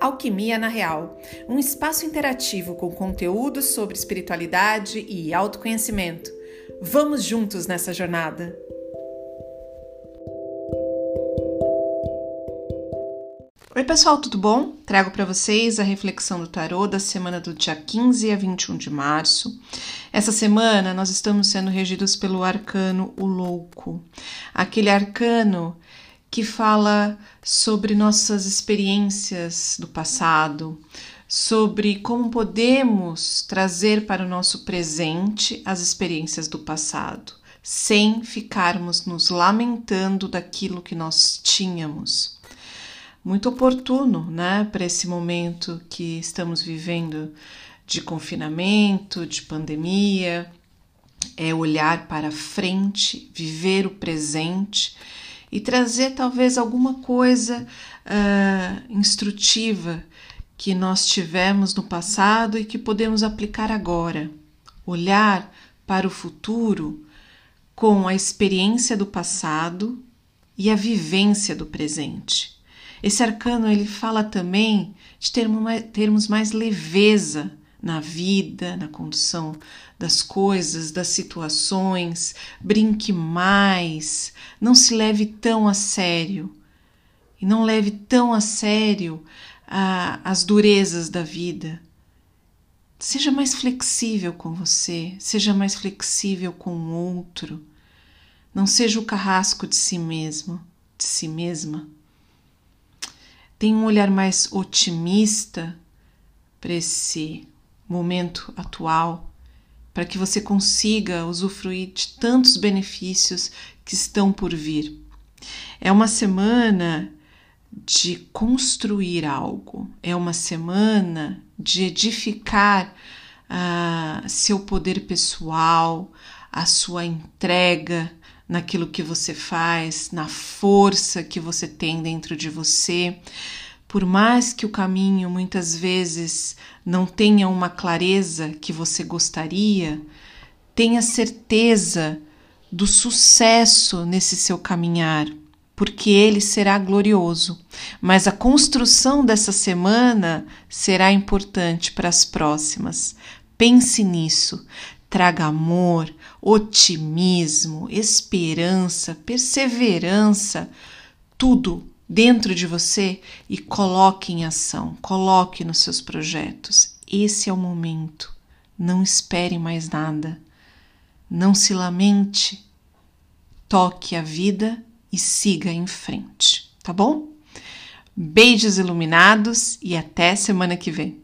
Alquimia na Real, um espaço interativo com conteúdos sobre espiritualidade e autoconhecimento. Vamos juntos nessa jornada! Oi, pessoal, tudo bom? Trago para vocês a reflexão do tarô da semana do dia 15 a 21 de março. Essa semana nós estamos sendo regidos pelo arcano O Louco, aquele arcano que fala sobre nossas experiências do passado, sobre como podemos trazer para o nosso presente as experiências do passado, sem ficarmos nos lamentando daquilo que nós tínhamos. Muito oportuno, né, para esse momento que estamos vivendo de confinamento, de pandemia, é olhar para frente, viver o presente e trazer talvez alguma coisa uh, instrutiva que nós tivemos no passado e que podemos aplicar agora. Olhar para o futuro com a experiência do passado e a vivência do presente. Esse arcano ele fala também de termos mais, leveza na vida, na condução das coisas, das situações, brinque mais, não se leve tão a sério e não leve tão a sério as durezas da vida. Seja mais flexível com você, seja mais flexível com o outro. Não seja o carrasco de si mesmo, de si mesma. Tenha um olhar mais otimista para esse momento atual, para que você consiga usufruir de tantos benefícios que estão por vir. É uma semana de construir algo, é uma semana de edificar uh, seu poder pessoal, a sua entrega naquilo que você faz, na força que você tem dentro de você. Por mais que o caminho muitas vezes não tenha uma clareza que você gostaria, tenha certeza do sucesso nesse seu caminhar, porque ele será glorioso. Mas a construção dessa semana será importante para as próximas. Pense nisso. Traga amor, otimismo, esperança, perseverança, tudo dentro de você e coloque em ação, coloque nos seus projetos. Esse é o momento. Não espere mais nada. Não se lamente. Toque a vida e siga em frente, tá bom? Beijos iluminados e até semana que vem.